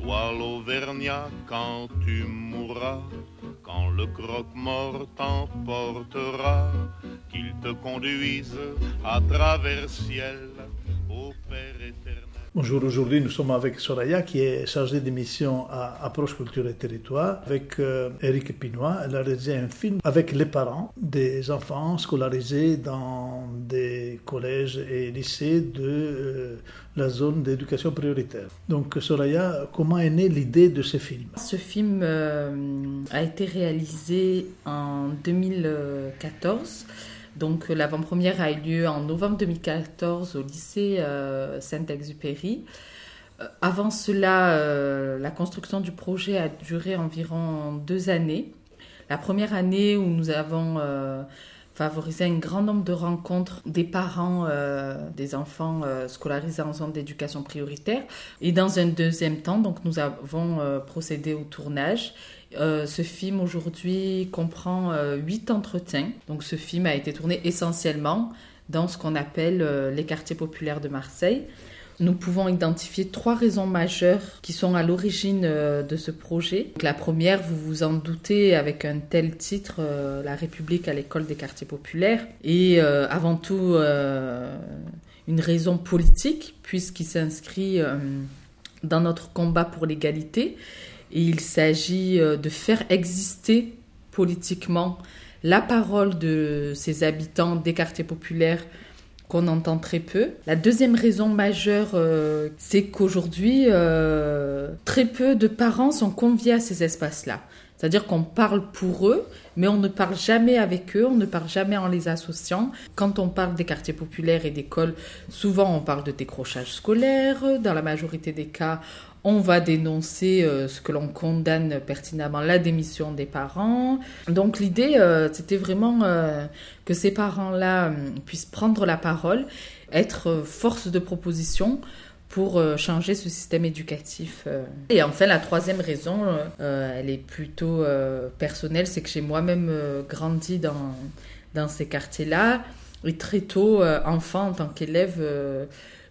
Toi l'Auvergnat, quand tu mourras, quand le croque-mort t'emportera, qu'il te conduise à travers ciel au Père éternel. Bonjour, aujourd'hui nous sommes avec Soraya qui est chargée d'émission à Approche Culture et Territoire avec euh, Eric Pinois. Elle a réalisé un film avec les parents des enfants scolarisés dans des collèges et lycées de euh, la zone d'éducation prioritaire. Donc Soraya, comment est née l'idée de ce film? Ce film euh, a été réalisé en 2014. Donc l'avant-première a eu lieu en novembre 2014 au lycée euh, Saint-Exupéry. Avant cela, la construction du projet a duré environ deux années. La première année où nous avons favorisé un grand nombre de rencontres des parents euh, des enfants euh, scolarisés en zone d'éducation prioritaire. Et dans un deuxième temps, donc nous avons euh, procédé au tournage. Ce film aujourd'hui comprend huit entretiens. Donc ce film a été tourné essentiellement dans ce qu'on appelle les quartiers populaires de Marseille. Nous pouvons identifier trois raisons majeures qui sont à l'origine euh, de ce projet. La première, vous vous en doutez, avec un tel titre, euh, La République à l'école des quartiers populaires, et euh, avant tout euh, une raison politique, puisqu'il s'inscrit dans notre combat pour l'égalité. Il s'agit de faire exister politiquement la parole de ces habitants des quartiers populaires qu'on entend très peu. La deuxième raison majeure, euh, c'est qu'aujourd'hui, euh, très peu de parents sont conviés à ces espaces-là. C'est-à-dire qu'on parle pour eux, mais on ne parle jamais avec eux, on ne parle jamais en les associant. Quand on parle des quartiers populaires et d'écoles, souvent on parle de décrochage scolaire. Dans la majorité des cas, on va dénoncer euh, ce que l'on condamne pertinemment, la démission des parents. Donc l'idée, euh, c'était vraiment euh, que ces parents-là puissent prendre la parole, être force de proposition pour euh, changer ce système éducatif. euh. Et enfin, la troisième raison, euh, elle est plutôt personnelle, c'est que j'ai moi-même grandi dans, dans ces quartiers-là. Et très tôt, enfant, en tant qu'élève,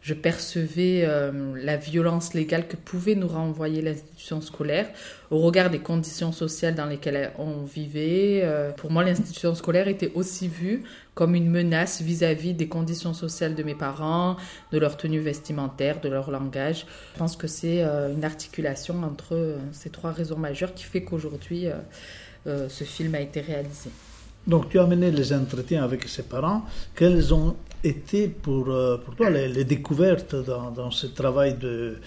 je percevais euh, la violence légale que pouvait nous renvoyer l'institution scolaire au regard des conditions sociales dans lesquelles on vivait. Euh, pour moi, l'institution scolaire était aussi vue comme une menace vis-à-vis des conditions sociales de mes parents, de leur tenue vestimentaire, de leur langage. Je pense que c'est euh, une articulation entre ces trois raisons majeures qui fait qu'aujourd'hui, ce film a été réalisé. Donc tu as mené les entretiens avec ses parents. Quelles ont été pour, euh, pour toi les, découvertes dans, ce travail de,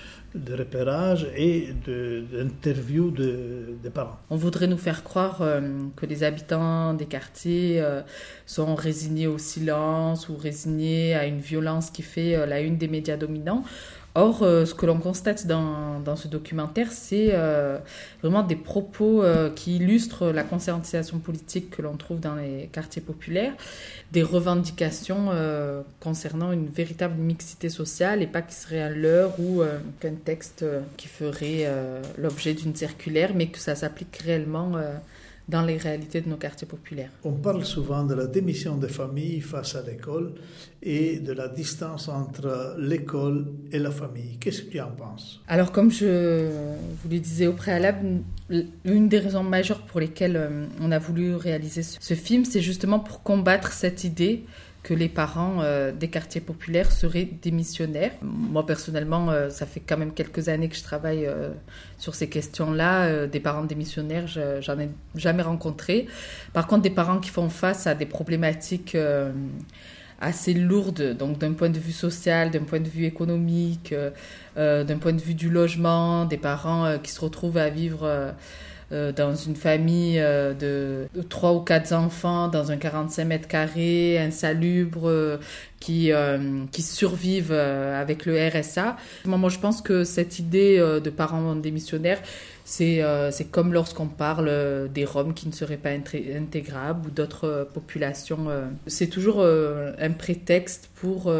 repérage et d'interview de, des parents? On voudrait nous faire croire euh, que les habitants des quartiers euh, sont résignés au silence ou résignés à une violence qui fait la une des médias dominants. Or, euh, ce que l'on constate dans, dans ce documentaire, c'est euh, vraiment des propos euh, qui illustrent la conscientisation politique que l'on trouve dans les quartiers populaires, des revendications concernant une véritable mixité sociale et pas qui serait un leurre ou qu'un texte qui ferait l'objet d'une circulaire, mais que ça s'applique réellement dans les réalités de nos quartiers populaires. On parle souvent de la démission des familles face à l'école et de la distance entre l'école et la famille. Qu'est-ce que tu en penses? Alors, comme je vous le disais au préalable, une des raisons majeures pour lesquelles euh, on a voulu réaliser ce ce film, c'est justement pour combattre cette idée que les parents euh, des quartiers populaires seraient démissionnaires. Moi, personnellement, euh, ça fait quand même quelques années que je travaille euh, sur ces questions-là. Des parents démissionnaires, je- j'en ai jamais rencontré. Par contre, des parents qui font face à des problématiques... assez lourde, donc d'un point de vue social, d'un point de vue économique, d'un point de vue du logement, des parents qui se retrouvent à vivre euh, dans une famille euh, de, trois ou quatre enfants dans un 45 mètres carrés, insalubre, euh, qui, qui survivent avec le RSA. Moi, je pense que cette idée de parents démissionnaires, c'est comme lorsqu'on parle des Roms qui ne seraient pas intégrables ou d'autres populations. c'est toujours un prétexte pour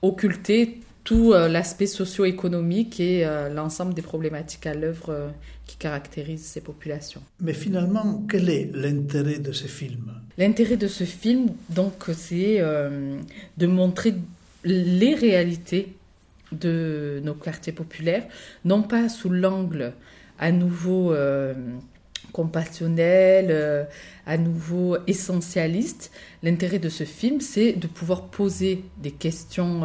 occulter tout l'aspect socio-économique et l'ensemble des problématiques à l'œuvre qui caractérise ces populations. Mais finalement, quel est l'intérêt de ce film L'intérêt de ce film, donc, c'est euh, de montrer les réalités de nos quartiers populaires, non pas sous l'angle à nouveau euh, compassionnel, euh, à nouveau essentialiste. L'intérêt de ce film, c'est de pouvoir poser des questions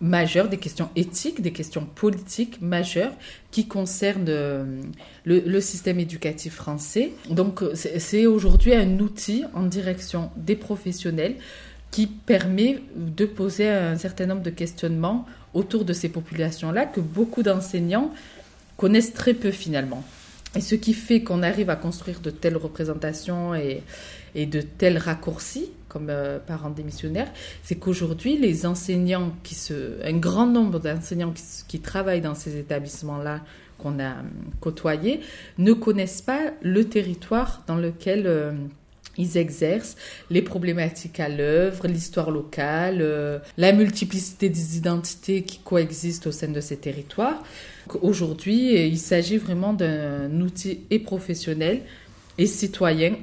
majeures, des questions éthiques, des questions politiques majeures qui concernent euh, le, système éducatif français. Donc c'est aujourd'hui un outil en direction des professionnels qui permet de poser un certain nombre de questionnements autour de ces populations-là que beaucoup d'enseignants connaissent très peu finalement. Et ce qui fait qu'on arrive à construire de telles représentations et, et de tels raccourcis comme euh, parents démissionnaires, c'est qu'aujourd'hui, les enseignants qui se, un grand nombre d'enseignants qui, travaillent dans ces établissements-là qu'on a euh, côtoyés ne connaissent pas le territoire dans lequel euh, ils exercent, les problématiques à l'œuvre, l'histoire locale, la multiplicité des identités qui coexistent au sein de ces territoires. Aujourd'hui, il s'agit vraiment d'un outil et professionnel et citoyen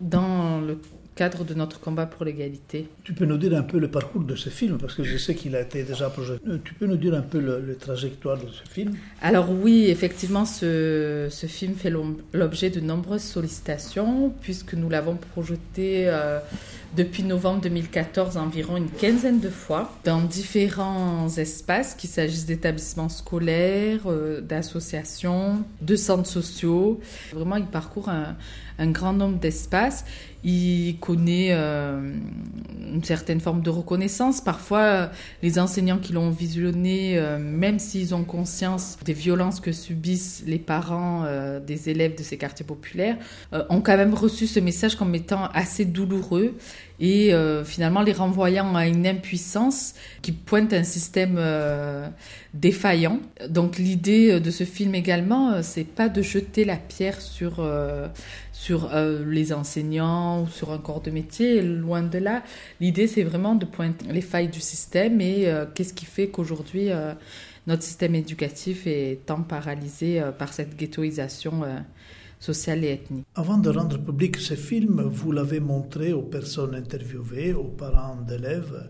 dans le cadre de notre combat pour l'égalité. Tu peux nous dire un peu le parcours de ce film, parce que je sais qu'il a été déjà projeté. Euh, tu peux nous dire un peu le, trajectoire de ce film? Alors oui, effectivement, ce, ce film fait l'objet de nombreuses sollicitations, puisque nous l'avons projeté euh, depuis novembre 2014 environ une quinzaine de fois, dans différents espaces, qu'il s'agisse d'établissements scolaires, euh, d'associations, de centres sociaux. Vraiment, il parcourt un un grand nombre d'espaces. Il connaît euh, une certaine forme de reconnaissance. Parfois, les enseignants qui l'ont visionné, euh, même s'ils ont conscience des violences que subissent les parents euh, des élèves de ces quartiers populaires, ont quand même reçu ce message comme étant assez douloureux et finalement les renvoyant à une impuissance qui pointe un système défaillant. Donc l'idée de ce film également, c'est pas de jeter la pierre sur sur euh, les enseignants ou sur un corps de métier, loin de là. L'idée, c'est vraiment de pointer les failles du système et euh, qu'est-ce qui fait qu'aujourd'hui, euh, notre système éducatif est tant paralysé par cette ghettoisation sociale et ethnique. Avant de rendre public ce film, vous l'avez montré aux personnes interviewées, aux parents d'élèves.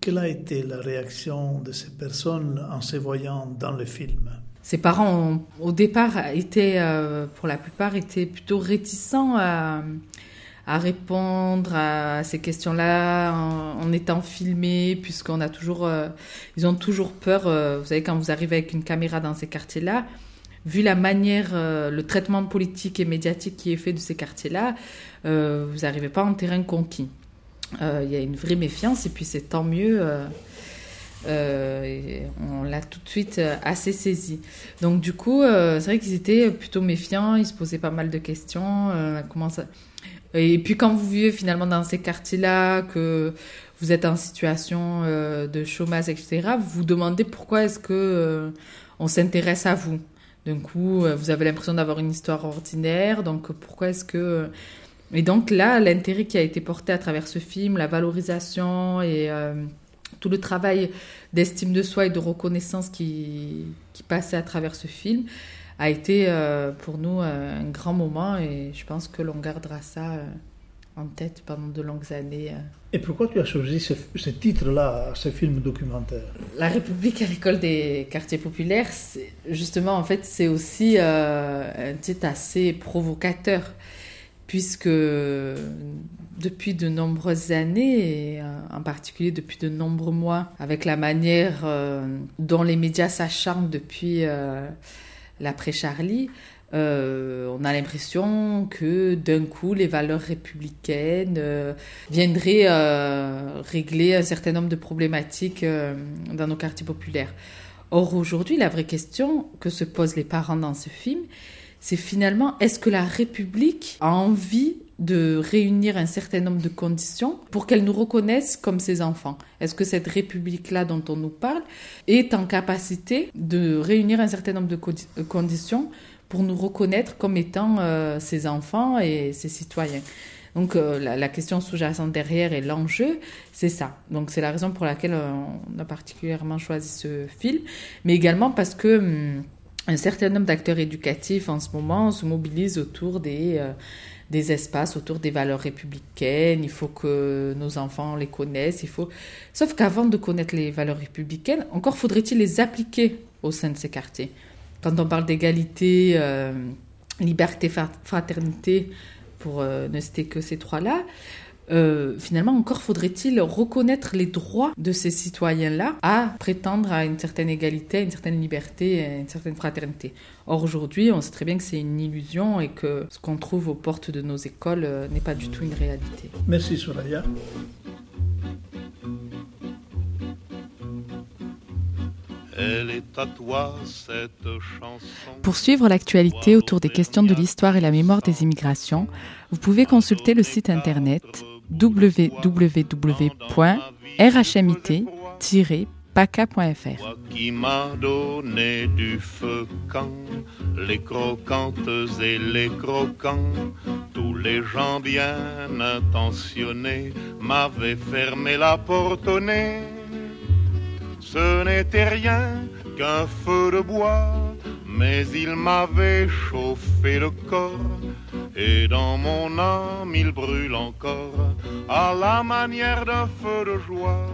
Quelle a été la réaction de ces personnes en se voyant dans le film? Ses parents, au départ, étaient, euh, pour la plupart, étaient plutôt réticents à, répondre à ces questions-là en, étant filmés, puisqu'on a toujours, euh, ils ont toujours peur. Euh, vous savez, quand vous arrivez avec une caméra dans ces quartiers-là, vu la manière, le traitement politique et médiatique qui est fait de ces quartiers-là, vous n'arrivez pas en terrain conquis. Il y a une vraie méfiance, et puis c'est tant mieux euh, on l'a tout de suite euh, assez saisi. Donc du coup, euh, c'est vrai qu'ils étaient plutôt méfiants, ils se posaient pas mal de questions. Et puis quand vous vivez finalement dans ces quartiers-là, que vous êtes en situation de chômage, etc., vous vous demandez pourquoi est-ce que on s'intéresse à vous. D'un coup, vous avez l'impression d'avoir une histoire ordinaire, donc pourquoi est-ce que... Et donc là, l'intérêt qui a été porté à travers ce film, la valorisation et tout le travail d'estime de soi et de reconnaissance qui, qui passait à travers ce film a été euh, pour nous euh, un grand moment et je pense que l'on gardera ça euh, en tête pendant de longues années. Et pourquoi tu as choisi ce, titre-là, ce film documentaire? La République à l'école des quartiers populaires, justement, en fait, c'est aussi un titre assez provocateur puisque depuis de nombreuses années, euh, en particulier depuis de nombreux mois, avec la manière euh, dont les médias s'acharnent depuis euh, l'après-Charlie, on a l'impression que d'un coup, les valeurs républicaines viendraient régler un certain nombre de problématiques dans nos quartiers populaires. Or, aujourd'hui, la vraie question que se posent les parents dans ce film, c'est finalement, est-ce que la République a envie de réunir un certain nombre de conditions pour qu'elle nous reconnaisse comme ses enfants? Est-ce que cette République-là dont on nous parle est en capacité de réunir un certain nombre de conditions pour nous reconnaître comme étant euh, ses enfants et ses citoyens? Donc euh, la, question sous-jacente derrière et l'enjeu, c'est ça. Donc c'est la raison pour laquelle euh, on a particulièrement choisi ce film, mais également parce que hum, un certain nombre d'acteurs éducatifs en ce moment se mobilisent autour des des espaces autour des valeurs républicaines, il faut que nos enfants les connaissent, il faut... Sauf qu'avant de connaître les valeurs républicaines, encore faudrait-il les appliquer au sein de ces quartiers. Quand on parle d'égalité, euh, liberté, fraternité, pour euh, ne citer que ces trois-là, euh, finalement, encore faudrait-il reconnaître les droits de ces citoyens-là à prétendre à une certaine égalité, à une certaine liberté, à une certaine fraternité. Or, aujourd'hui, on sait très bien que c'est une illusion et que ce qu'on trouve aux portes de nos écoles n'est pas du tout une réalité. Merci, Soraya. Pour suivre l'actualité autour des questions de l'histoire et la mémoire des immigrations, vous pouvez consulter le site internet www.rhmit-paca.fr. Qui m'a donné du feu quand les croquantes et les croquants, tous les gens bien intentionnés m'avaient fermé la porte au nez ce n'était rien qu'un feu de bois, mais il m'avait chauffé le corps, et dans mon âme il brûle encore, à la manière d'un feu de joie.